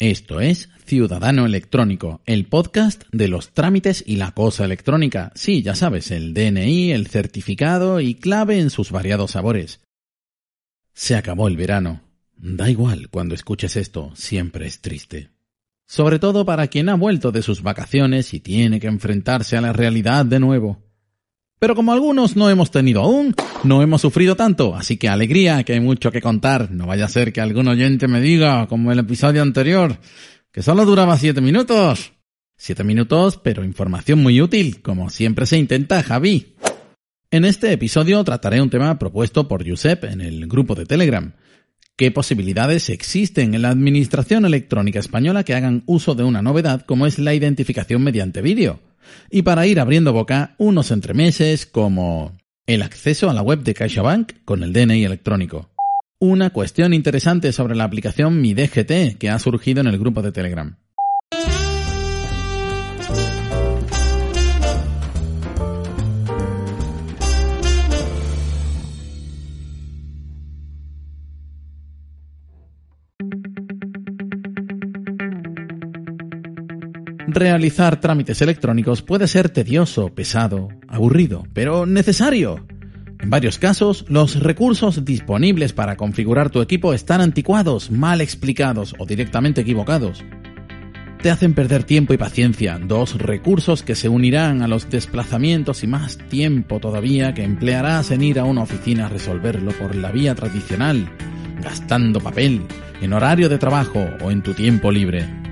Esto es Ciudadano Electrónico, el podcast de los trámites y la cosa electrónica. Sí, ya sabes, el DNI, el certificado y clave en sus variados sabores. Se acabó el verano. Da igual cuando escuches esto, siempre es triste. Sobre todo para quien ha vuelto de sus vacaciones y tiene que enfrentarse a la realidad de nuevo. Pero como algunos no hemos tenido aún, no hemos sufrido tanto, así que alegría, que hay mucho que contar. No vaya a ser que algún oyente me diga, como el episodio anterior, que solo duraba siete minutos. Siete minutos, pero información muy útil, como siempre se intenta, Javi. En este episodio trataré un tema propuesto por Josep en el grupo de Telegram. ¿Qué posibilidades existen en la Administración Electrónica Española que hagan uso de una novedad como es la identificación mediante vídeo? Y para ir abriendo boca, unos entremeses como el acceso a la web de CaixaBank con el DNI electrónico. Una cuestión interesante sobre la aplicación Mi DGT que ha surgido en el grupo de Telegram. Realizar trámites electrónicos puede ser tedioso, pesado, aburrido, pero necesario. En varios casos, los recursos disponibles para configurar tu equipo están anticuados, mal explicados o directamente equivocados. Te hacen perder tiempo y paciencia, dos recursos que se unirán a los desplazamientos y más tiempo todavía que emplearás en ir a una oficina a resolverlo por la vía tradicional, gastando papel, en horario de trabajo o en tu tiempo libre.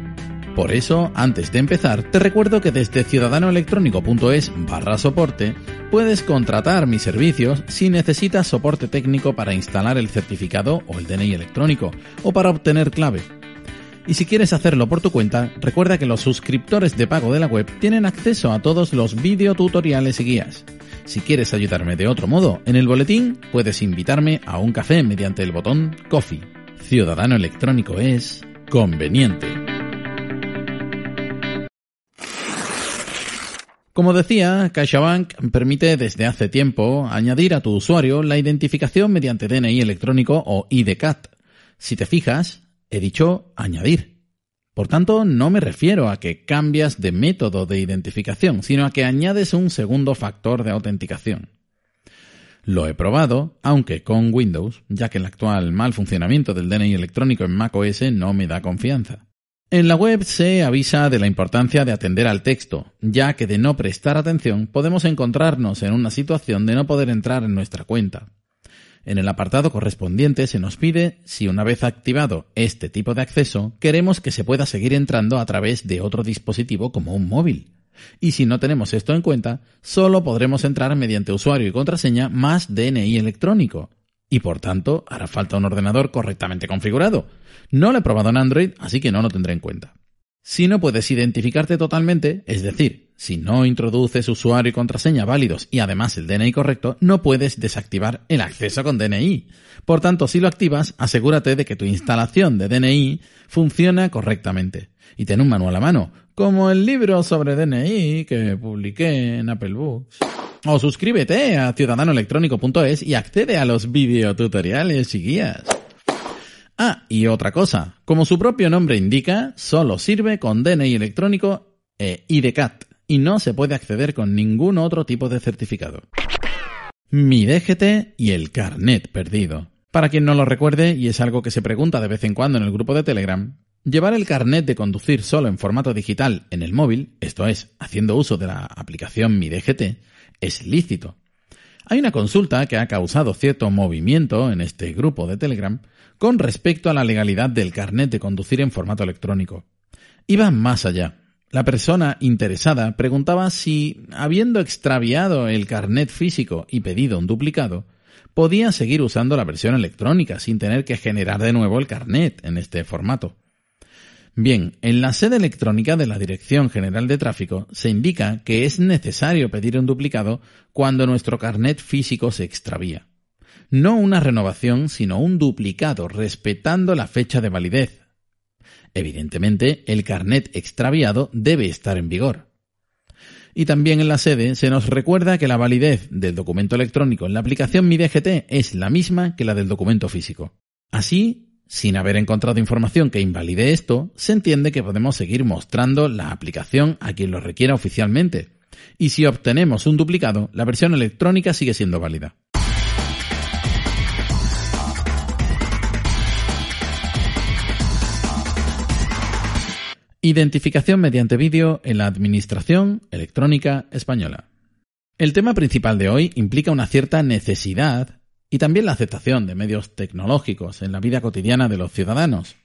Por eso, antes de empezar, te recuerdo que desde ciudadanoelectrónico.es barra soporte puedes contratar mis servicios si necesitas soporte técnico para instalar el certificado o el DNI electrónico o para obtener clave. Y si quieres hacerlo por tu cuenta, recuerda que los suscriptores de pago de la web tienen acceso a todos los videotutoriales y guías. Si quieres ayudarme de otro modo, en el boletín puedes invitarme a un café mediante el botón Coffee. Ciudadano electrónico es conveniente. Como decía, CaixaBank permite desde hace tiempo añadir a tu usuario la identificación mediante DNI electrónico o IDCAT. Si te fijas, he dicho añadir. Por tanto, no me refiero a que cambias de método de identificación, sino a que añades un segundo factor de autenticación. Lo he probado, aunque con Windows, ya que el actual mal funcionamiento del DNI electrónico en macOS no me da confianza. En la web se avisa de la importancia de atender al texto, ya que de no prestar atención podemos encontrarnos en una situación de no poder entrar en nuestra cuenta. En el apartado correspondiente se nos pide si una vez activado este tipo de acceso queremos que se pueda seguir entrando a través de otro dispositivo como un móvil. Y si no tenemos esto en cuenta, solo podremos entrar mediante usuario y contraseña más DNI electrónico, y por tanto hará falta un ordenador correctamente configurado. No lo he probado en Android, así que no lo tendré en cuenta. Si no puedes identificarte totalmente, es decir, si no introduces usuario y contraseña válidos y además el DNI correcto, no puedes desactivar el acceso con DNI. Por tanto, si lo activas, asegúrate de que tu instalación de DNI funciona correctamente. Y ten un manual a mano, como el libro sobre DNI que publiqué en Apple Books. O suscríbete a ciudadanoelectrónico.es y accede a los videotutoriales y guías. Ah, y otra cosa, como su propio nombre indica, solo sirve con DNI electrónico e IDCAT y no se puede acceder con ningún otro tipo de certificado. Mi DGT y el carnet perdido. Para quien no lo recuerde, y es algo que se pregunta de vez en cuando en el grupo de Telegram, Llevar el carnet de conducir solo en formato digital en el móvil, esto es, haciendo uso de la aplicación Mi DGT, es lícito. Hay una consulta que ha causado cierto movimiento en este grupo de Telegram con respecto a la legalidad del carnet de conducir en formato electrónico. Iba más allá. La persona interesada preguntaba si, habiendo extraviado el carnet físico y pedido un duplicado, podía seguir usando la versión electrónica sin tener que generar de nuevo el carnet en este formato. Bien, en la sede electrónica de la Dirección General de Tráfico se indica que es necesario pedir un duplicado cuando nuestro carnet físico se extravía. No una renovación, sino un duplicado respetando la fecha de validez. Evidentemente, el carnet extraviado debe estar en vigor. Y también en la sede se nos recuerda que la validez del documento electrónico en la aplicación Mi DGT es la misma que la del documento físico. Así, sin haber encontrado información que invalide esto, se entiende que podemos seguir mostrando la aplicación a quien lo requiera oficialmente. Y si obtenemos un duplicado, la versión electrónica sigue siendo válida. Identificación mediante vídeo en la Administración Electrónica Española. El tema principal de hoy implica una cierta necesidad y también la aceptación de medios tecnológicos en la vida cotidiana de los ciudadanos.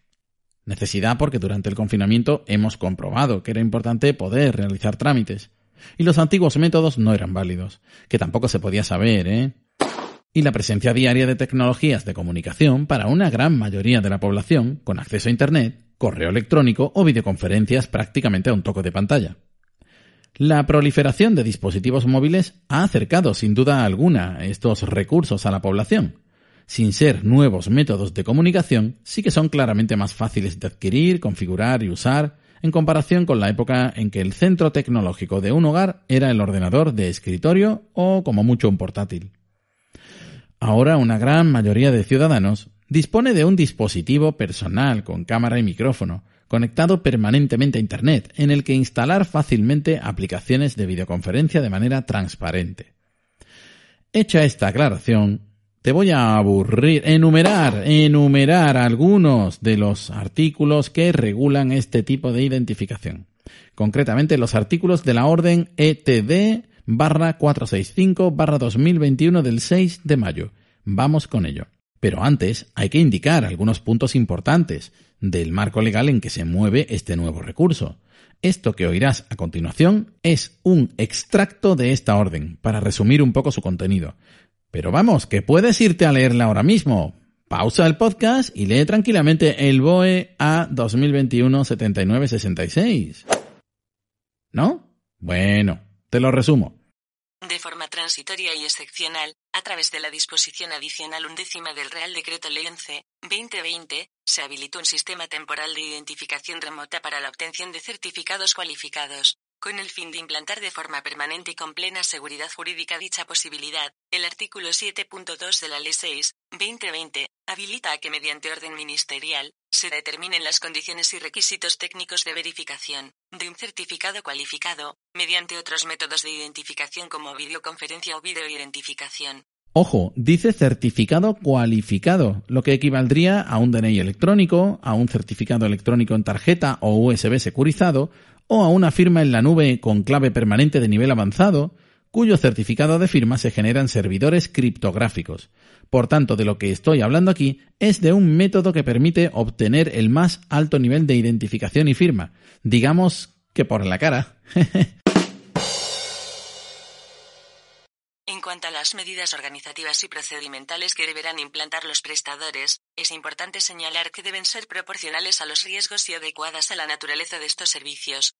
Necesidad porque durante el confinamiento hemos comprobado que era importante poder realizar trámites, y los antiguos métodos no eran válidos, que tampoco se podía saber, ¿eh? Y la presencia diaria de tecnologías de comunicación para una gran mayoría de la población, con acceso a Internet, correo electrónico o videoconferencias prácticamente a un toque de pantalla. La proliferación de dispositivos móviles ha acercado sin duda alguna estos recursos a la población. Sin ser nuevos métodos de comunicación, sí que son claramente más fáciles de adquirir, configurar y usar en comparación con la época en que el centro tecnológico de un hogar era el ordenador de escritorio o como mucho un portátil. Ahora una gran mayoría de ciudadanos dispone de un dispositivo personal con cámara y micrófono, conectado permanentemente a Internet, en el que instalar fácilmente aplicaciones de videoconferencia de manera transparente. Hecha esta aclaración, te voy a aburrir, enumerar, enumerar algunos de los artículos que regulan este tipo de identificación. Concretamente los artículos de la orden ETD barra 465 barra 2021 del 6 de mayo. Vamos con ello. Pero antes hay que indicar algunos puntos importantes del marco legal en que se mueve este nuevo recurso. Esto que oirás a continuación es un extracto de esta orden, para resumir un poco su contenido. Pero vamos, que puedes irte a leerla ahora mismo. Pausa el podcast y lee tranquilamente el BOE A 2021-7966. ¿No? Bueno, te lo resumo de forma transitoria y excepcional, a través de la disposición adicional undécima del Real Decreto Ley 11, 2020, se habilitó un sistema temporal de identificación remota para la obtención de certificados cualificados. Con el fin de implantar de forma permanente y con plena seguridad jurídica dicha posibilidad, el artículo 7.2 de la Ley 6, 2020, habilita a que mediante orden ministerial, se determinen las condiciones y requisitos técnicos de verificación de un certificado cualificado, mediante otros métodos de identificación como videoconferencia o videoidentificación. Ojo, dice certificado cualificado, lo que equivaldría a un DNI electrónico, a un certificado electrónico en tarjeta o USB securizado, o a una firma en la nube con clave permanente de nivel avanzado, cuyo certificado de firma se genera en servidores criptográficos. Por tanto, de lo que estoy hablando aquí es de un método que permite obtener el más alto nivel de identificación y firma, digamos que por la cara. En cuanto a las medidas organizativas y procedimentales que deberán implantar los prestadores, es importante señalar que deben ser proporcionales a los riesgos y adecuadas a la naturaleza de estos servicios.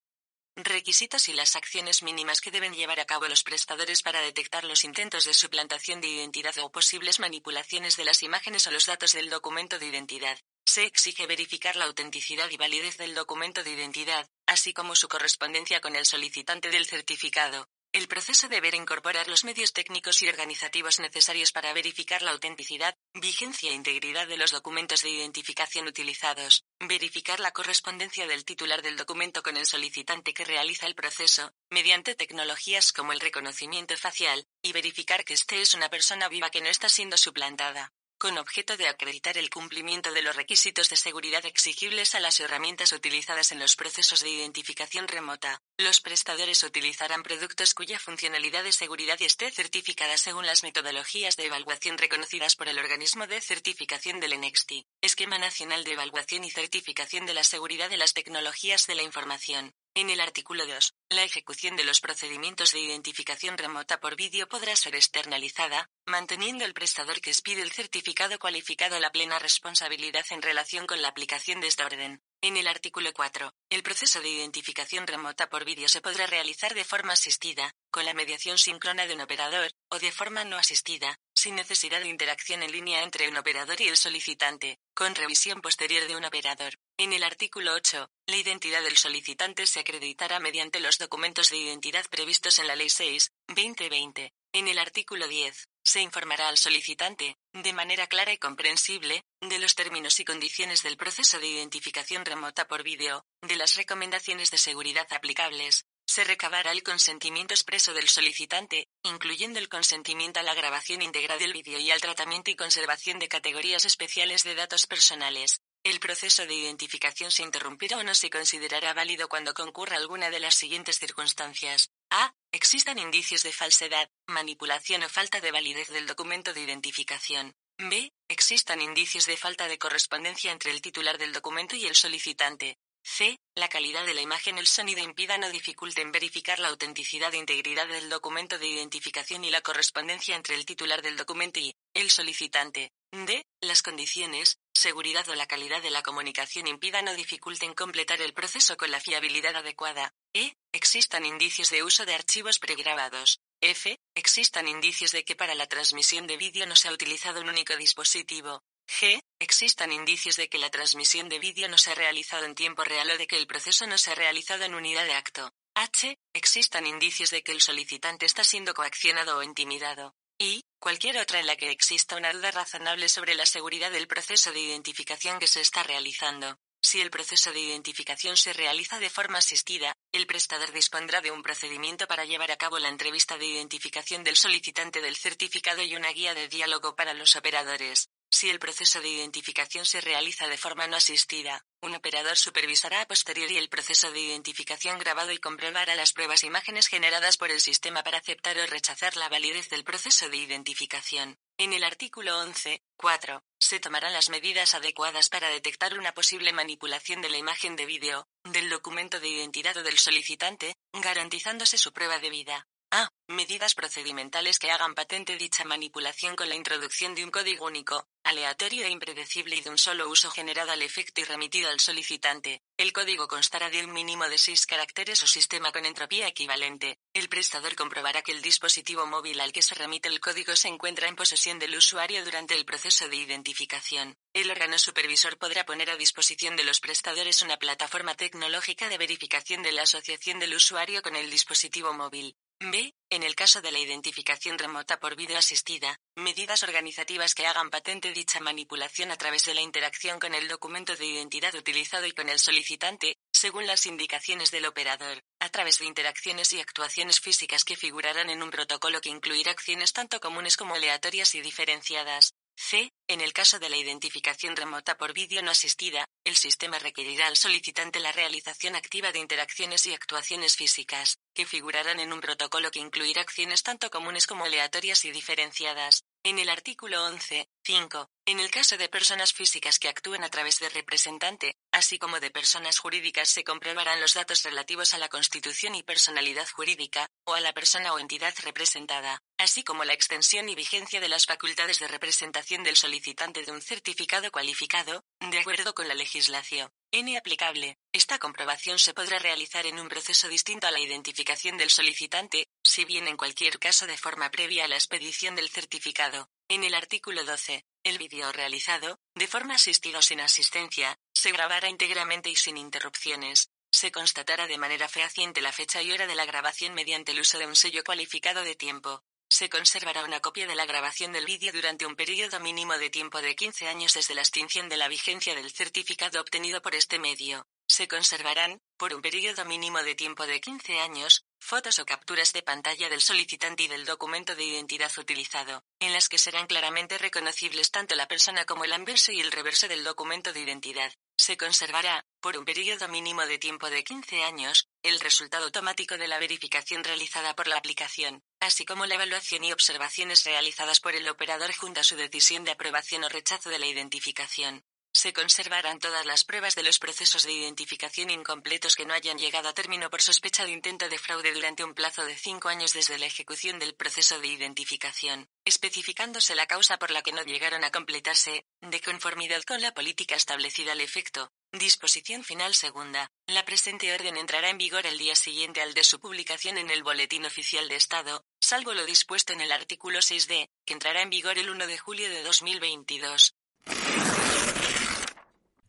Requisitos y las acciones mínimas que deben llevar a cabo los prestadores para detectar los intentos de suplantación de identidad o posibles manipulaciones de las imágenes o los datos del documento de identidad. Se exige verificar la autenticidad y validez del documento de identidad, así como su correspondencia con el solicitante del certificado. El proceso deberá incorporar los medios técnicos y organizativos necesarios para verificar la autenticidad, vigencia e integridad de los documentos de identificación utilizados, verificar la correspondencia del titular del documento con el solicitante que realiza el proceso, mediante tecnologías como el reconocimiento facial, y verificar que éste es una persona viva que no está siendo suplantada. Con objeto de acreditar el cumplimiento de los requisitos de seguridad exigibles a las herramientas utilizadas en los procesos de identificación remota. Los prestadores utilizarán productos cuya funcionalidad de seguridad esté certificada según las metodologías de evaluación reconocidas por el organismo de certificación del NXT, Esquema Nacional de Evaluación y Certificación de la Seguridad de las Tecnologías de la Información. En el artículo 2, la ejecución de los procedimientos de identificación remota por vídeo podrá ser externalizada, manteniendo el prestador que expide el certificado cualificado la plena responsabilidad en relación con la aplicación de esta orden. En el artículo 4, el proceso de identificación remota por vídeo se podrá realizar de forma asistida, con la mediación síncrona de un operador, o de forma no asistida, sin necesidad de interacción en línea entre un operador y el solicitante, con revisión posterior de un operador. En el artículo 8, la identidad del solicitante se acreditará mediante los documentos de identidad previstos en la Ley 6, 2020. En el artículo 10, se informará al solicitante, de manera clara y comprensible, de los términos y condiciones del proceso de identificación remota por vídeo, de las recomendaciones de seguridad aplicables, se recabará el consentimiento expreso del solicitante, incluyendo el consentimiento a la grabación íntegra del vídeo y al tratamiento y conservación de categorías especiales de datos personales. El proceso de identificación se interrumpirá o no se considerará válido cuando concurra alguna de las siguientes circunstancias. A. Existan indicios de falsedad, manipulación o falta de validez del documento de identificación. B. Existan indicios de falta de correspondencia entre el titular del documento y el solicitante. C. La calidad de la imagen el sonido impidan o dificulten verificar la autenticidad e integridad del documento de identificación y la correspondencia entre el titular del documento y el solicitante. D. Las condiciones, seguridad o la calidad de la comunicación impidan o dificulten completar el proceso con la fiabilidad adecuada. E. Existan indicios de uso de archivos pregrabados. F. Existan indicios de que para la transmisión de vídeo no se ha utilizado un único dispositivo. G. Existan indicios de que la transmisión de vídeo no se ha realizado en tiempo real o de que el proceso no se ha realizado en unidad de acto. H. Existan indicios de que el solicitante está siendo coaccionado o intimidado. Y, cualquier otra en la que exista una duda razonable sobre la seguridad del proceso de identificación que se está realizando. Si el proceso de identificación se realiza de forma asistida, el prestador dispondrá de un procedimiento para llevar a cabo la entrevista de identificación del solicitante del certificado y una guía de diálogo para los operadores. Si el proceso de identificación se realiza de forma no asistida, un operador supervisará a posteriori el proceso de identificación grabado y comprobará las pruebas e imágenes generadas por el sistema para aceptar o rechazar la validez del proceso de identificación. En el artículo 11, 4, se tomarán las medidas adecuadas para detectar una posible manipulación de la imagen de vídeo, del documento de identidad o del solicitante, garantizándose su prueba de vida. A. Medidas procedimentales que hagan patente dicha manipulación con la introducción de un código único, aleatorio e impredecible y de un solo uso generado al efecto y remitido al solicitante. El código constará de un mínimo de seis caracteres o sistema con entropía equivalente. El prestador comprobará que el dispositivo móvil al que se remite el código se encuentra en posesión del usuario durante el proceso de identificación. El órgano supervisor podrá poner a disposición de los prestadores una plataforma tecnológica de verificación de la asociación del usuario con el dispositivo móvil. B. En el caso de la identificación remota por video asistida, medidas organizativas que hagan patente dicha manipulación a través de la interacción con el documento de identidad utilizado y con el solicitante, según las indicaciones del operador, a través de interacciones y actuaciones físicas que figurarán en un protocolo que incluirá acciones tanto comunes como aleatorias y diferenciadas. C. En el caso de la identificación remota por vídeo no asistida, el sistema requerirá al solicitante la realización activa de interacciones y actuaciones físicas, que figurarán en un protocolo que incluirá acciones tanto comunes como aleatorias y diferenciadas. En el artículo 11, 5, en el caso de personas físicas que actúen a través de representante, así como de personas jurídicas, se comprobarán los datos relativos a la constitución y personalidad jurídica, o a la persona o entidad representada, así como la extensión y vigencia de las facultades de representación del solicitante de un certificado cualificado, de acuerdo con la legislación. N aplicable. Esta comprobación se podrá realizar en un proceso distinto a la identificación del solicitante, si bien en cualquier caso de forma previa a la expedición del certificado. En el artículo 12, el vídeo realizado, de forma asistida o sin asistencia, se grabará íntegramente y sin interrupciones. Se constatará de manera fehaciente la fecha y hora de la grabación mediante el uso de un sello cualificado de tiempo. Se conservará una copia de la grabación del vídeo durante un periodo mínimo de tiempo de 15 años desde la extinción de la vigencia del certificado obtenido por este medio. Se conservarán, por un periodo mínimo de tiempo de 15 años, fotos o capturas de pantalla del solicitante y del documento de identidad utilizado, en las que serán claramente reconocibles tanto la persona como el anverso y el reverso del documento de identidad. Se conservará, por un periodo mínimo de tiempo de 15 años, el resultado automático de la verificación realizada por la aplicación, así como la evaluación y observaciones realizadas por el operador junto a su decisión de aprobación o rechazo de la identificación. Se conservarán todas las pruebas de los procesos de identificación incompletos que no hayan llegado a término por sospecha de intento de fraude durante un plazo de cinco años desde la ejecución del proceso de identificación, especificándose la causa por la que no llegaron a completarse, de conformidad con la política establecida al efecto. Disposición final segunda. La presente orden entrará en vigor el día siguiente al de su publicación en el Boletín Oficial de Estado, salvo lo dispuesto en el artículo 6d, que entrará en vigor el 1 de julio de 2022.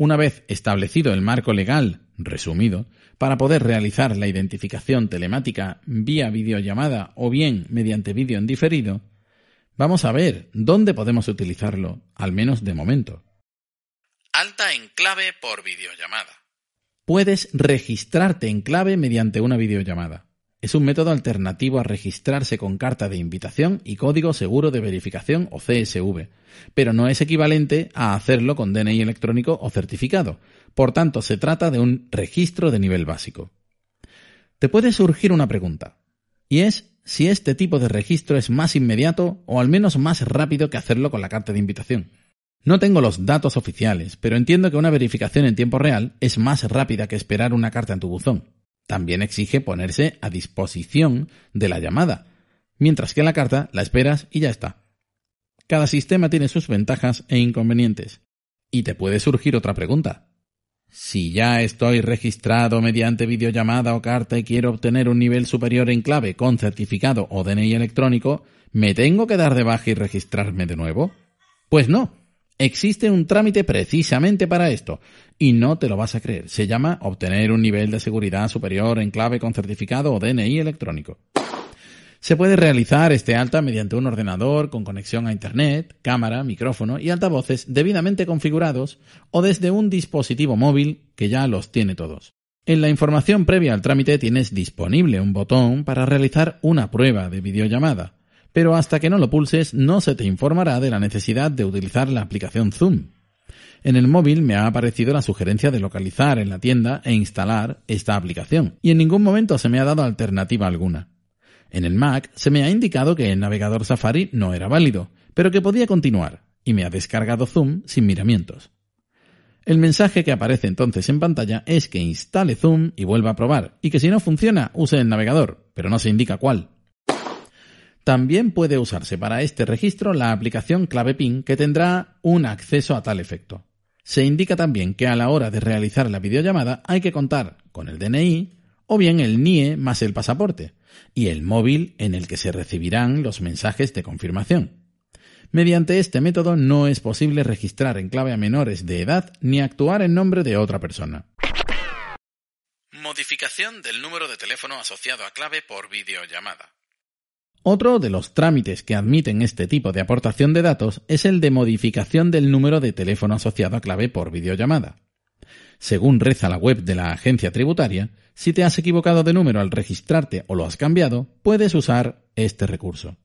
Una vez establecido el marco legal, resumido, para poder realizar la identificación telemática vía videollamada o bien mediante vídeo en diferido, vamos a ver dónde podemos utilizarlo, al menos de momento. Alta en clave por videollamada. Puedes registrarte en clave mediante una videollamada. Es un método alternativo a registrarse con carta de invitación y código seguro de verificación o CSV, pero no es equivalente a hacerlo con DNI electrónico o certificado. Por tanto, se trata de un registro de nivel básico. Te puede surgir una pregunta, y es si este tipo de registro es más inmediato o al menos más rápido que hacerlo con la carta de invitación. No tengo los datos oficiales, pero entiendo que una verificación en tiempo real es más rápida que esperar una carta en tu buzón. También exige ponerse a disposición de la llamada, mientras que la carta la esperas y ya está. Cada sistema tiene sus ventajas e inconvenientes. Y te puede surgir otra pregunta. Si ya estoy registrado mediante videollamada o carta y quiero obtener un nivel superior en clave con certificado o DNI electrónico, ¿me tengo que dar de baja y registrarme de nuevo? Pues no. Existe un trámite precisamente para esto, y no te lo vas a creer. Se llama obtener un nivel de seguridad superior en clave con certificado o DNI electrónico. Se puede realizar este alta mediante un ordenador con conexión a Internet, cámara, micrófono y altavoces debidamente configurados o desde un dispositivo móvil que ya los tiene todos. En la información previa al trámite tienes disponible un botón para realizar una prueba de videollamada pero hasta que no lo pulses no se te informará de la necesidad de utilizar la aplicación Zoom. En el móvil me ha aparecido la sugerencia de localizar en la tienda e instalar esta aplicación, y en ningún momento se me ha dado alternativa alguna. En el Mac se me ha indicado que el navegador Safari no era válido, pero que podía continuar, y me ha descargado Zoom sin miramientos. El mensaje que aparece entonces en pantalla es que instale Zoom y vuelva a probar, y que si no funciona use el navegador, pero no se indica cuál. También puede usarse para este registro la aplicación clave PIN que tendrá un acceso a tal efecto. Se indica también que a la hora de realizar la videollamada hay que contar con el DNI o bien el NIE más el pasaporte y el móvil en el que se recibirán los mensajes de confirmación. Mediante este método no es posible registrar en clave a menores de edad ni actuar en nombre de otra persona. Modificación del número de teléfono asociado a clave por videollamada. Otro de los trámites que admiten este tipo de aportación de datos es el de modificación del número de teléfono asociado a clave por videollamada. Según reza la web de la agencia tributaria, si te has equivocado de número al registrarte o lo has cambiado, puedes usar este recurso.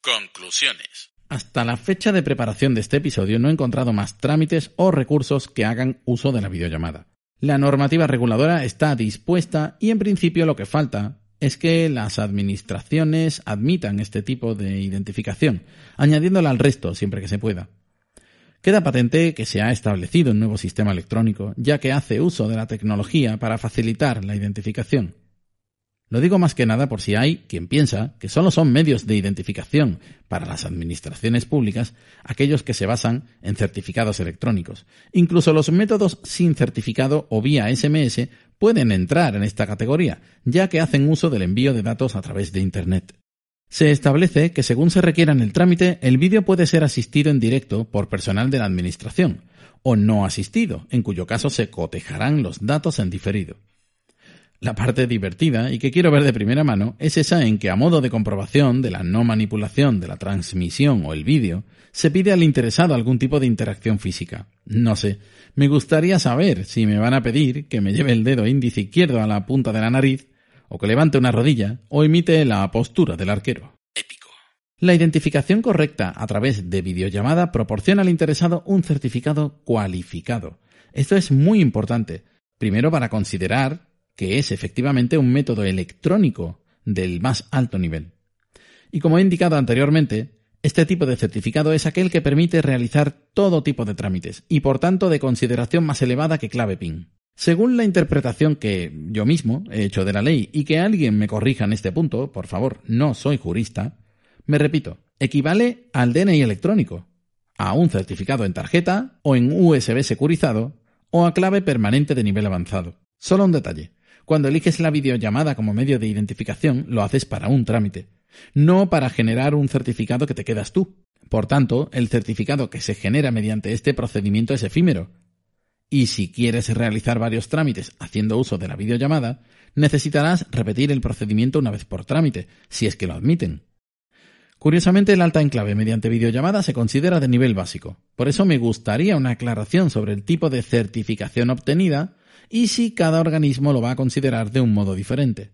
Conclusiones. Hasta la fecha de preparación de este episodio no he encontrado más trámites o recursos que hagan uso de la videollamada. La normativa reguladora está dispuesta y en principio lo que falta es que las administraciones admitan este tipo de identificación, añadiéndola al resto siempre que se pueda. Queda patente que se ha establecido un nuevo sistema electrónico, ya que hace uso de la tecnología para facilitar la identificación. Lo digo más que nada por si hay quien piensa que solo son medios de identificación para las administraciones públicas aquellos que se basan en certificados electrónicos. Incluso los métodos sin certificado o vía SMS pueden entrar en esta categoría, ya que hacen uso del envío de datos a través de Internet. Se establece que según se requiera en el trámite, el vídeo puede ser asistido en directo por personal de la Administración, o no asistido, en cuyo caso se cotejarán los datos en diferido. La parte divertida y que quiero ver de primera mano es esa en que a modo de comprobación de la no manipulación de la transmisión o el vídeo, se pide al interesado algún tipo de interacción física. No sé, me gustaría saber si me van a pedir que me lleve el dedo índice izquierdo a la punta de la nariz, o que levante una rodilla, o imite la postura del arquero. Épico. La identificación correcta a través de videollamada proporciona al interesado un certificado cualificado. Esto es muy importante, primero para considerar que es efectivamente un método electrónico del más alto nivel. Y como he indicado anteriormente, este tipo de certificado es aquel que permite realizar todo tipo de trámites y por tanto de consideración más elevada que clave PIN. Según la interpretación que yo mismo he hecho de la ley y que alguien me corrija en este punto, por favor, no soy jurista, me repito, equivale al DNI electrónico, a un certificado en tarjeta o en USB securizado o a clave permanente de nivel avanzado. Solo un detalle. Cuando eliges la videollamada como medio de identificación, lo haces para un trámite, no para generar un certificado que te quedas tú. Por tanto, el certificado que se genera mediante este procedimiento es efímero. Y si quieres realizar varios trámites haciendo uso de la videollamada, necesitarás repetir el procedimiento una vez por trámite, si es que lo admiten. Curiosamente, el alta en clave mediante videollamada se considera de nivel básico. Por eso me gustaría una aclaración sobre el tipo de certificación obtenida y si cada organismo lo va a considerar de un modo diferente.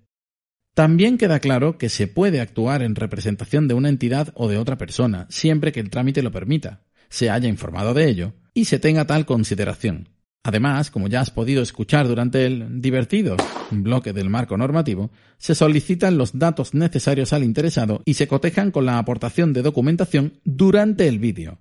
También queda claro que se puede actuar en representación de una entidad o de otra persona, siempre que el trámite lo permita, se haya informado de ello y se tenga tal consideración. Además, como ya has podido escuchar durante el divertido bloque del marco normativo, se solicitan los datos necesarios al interesado y se cotejan con la aportación de documentación durante el vídeo.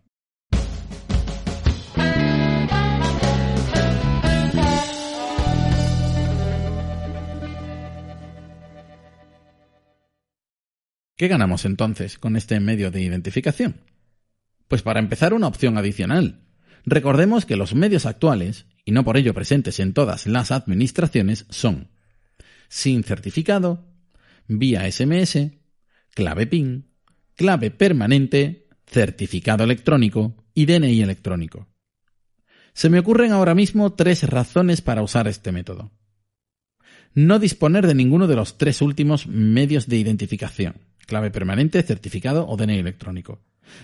¿Qué ganamos entonces con este medio de identificación? Pues para empezar una opción adicional. Recordemos que los medios actuales, y no por ello presentes en todas las administraciones, son sin certificado, vía SMS, clave PIN, clave permanente, certificado electrónico y DNI electrónico. Se me ocurren ahora mismo tres razones para usar este método. No disponer de ninguno de los tres últimos medios de identificación clave permanente, certificado o DNI electrónico.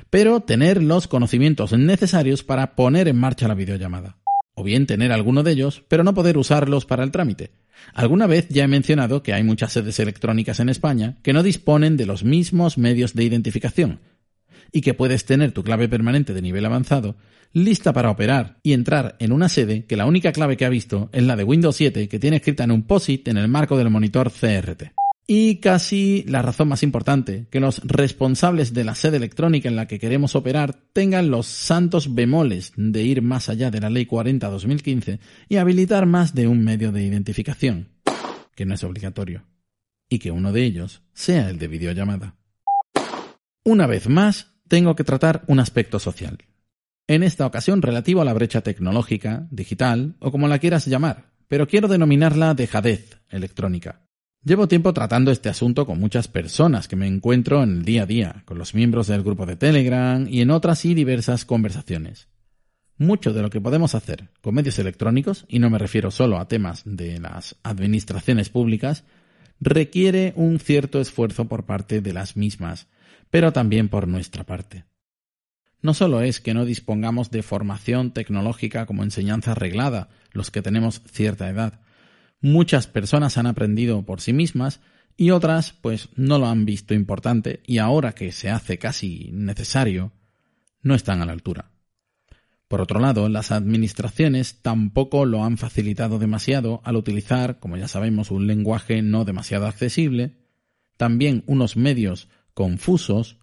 Pero tener los conocimientos necesarios para poner en marcha la videollamada. O bien tener alguno de ellos, pero no poder usarlos para el trámite. Alguna vez ya he mencionado que hay muchas sedes electrónicas en España que no disponen de los mismos medios de identificación, y que puedes tener tu clave permanente de nivel avanzado lista para operar y entrar en una sede que la única clave que ha visto es la de Windows 7 que tiene escrita en un POSIT en el marco del monitor CRT. Y casi la razón más importante, que los responsables de la sede electrónica en la que queremos operar tengan los santos bemoles de ir más allá de la Ley 40-2015 y habilitar más de un medio de identificación, que no es obligatorio, y que uno de ellos sea el de videollamada. Una vez más, tengo que tratar un aspecto social. En esta ocasión relativo a la brecha tecnológica, digital o como la quieras llamar, pero quiero denominarla dejadez electrónica. Llevo tiempo tratando este asunto con muchas personas que me encuentro en el día a día, con los miembros del grupo de Telegram y en otras y diversas conversaciones. Mucho de lo que podemos hacer con medios electrónicos, y no me refiero solo a temas de las administraciones públicas, requiere un cierto esfuerzo por parte de las mismas, pero también por nuestra parte. No solo es que no dispongamos de formación tecnológica como enseñanza arreglada los que tenemos cierta edad, muchas personas han aprendido por sí mismas y otras pues no lo han visto importante y ahora que se hace casi necesario, no están a la altura. Por otro lado, las administraciones tampoco lo han facilitado demasiado al utilizar, como ya sabemos, un lenguaje no demasiado accesible, también unos medios confusos,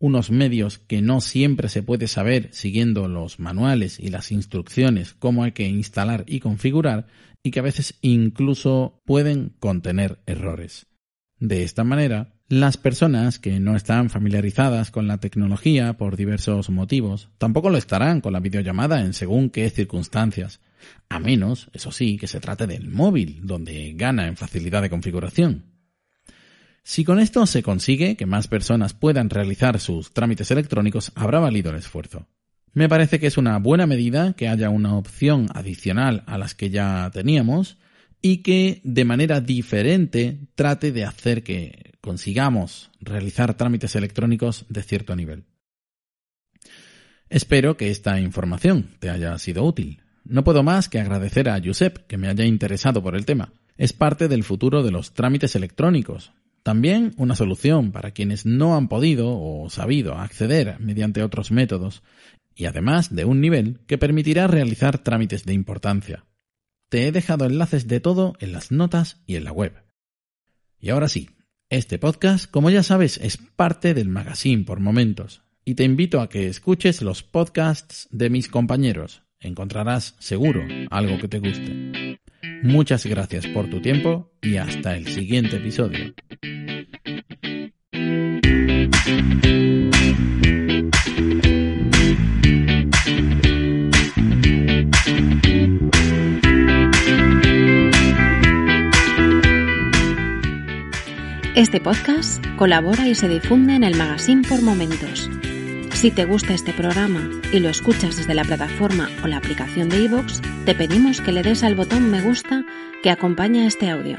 unos medios que no siempre se puede saber siguiendo los manuales y las instrucciones cómo hay que instalar y configurar, y que a veces incluso pueden contener errores. De esta manera, las personas que no están familiarizadas con la tecnología por diversos motivos tampoco lo estarán con la videollamada en según qué circunstancias, a menos, eso sí, que se trate del móvil, donde gana en facilidad de configuración. Si con esto se consigue que más personas puedan realizar sus trámites electrónicos, habrá valido el esfuerzo. Me parece que es una buena medida que haya una opción adicional a las que ya teníamos y que de manera diferente trate de hacer que consigamos realizar trámites electrónicos de cierto nivel. Espero que esta información te haya sido útil. No puedo más que agradecer a Josep que me haya interesado por el tema. Es parte del futuro de los trámites electrónicos. También una solución para quienes no han podido o sabido acceder mediante otros métodos y además de un nivel que permitirá realizar trámites de importancia. Te he dejado enlaces de todo en las notas y en la web. Y ahora sí, este podcast, como ya sabes, es parte del magazine por momentos, y te invito a que escuches los podcasts de mis compañeros. Encontrarás seguro algo que te guste. Muchas gracias por tu tiempo y hasta el siguiente episodio. Este podcast colabora y se difunde en el magazine por momentos. Si te gusta este programa y lo escuchas desde la plataforma o la aplicación de iVoox, te pedimos que le des al botón me gusta que acompaña este audio.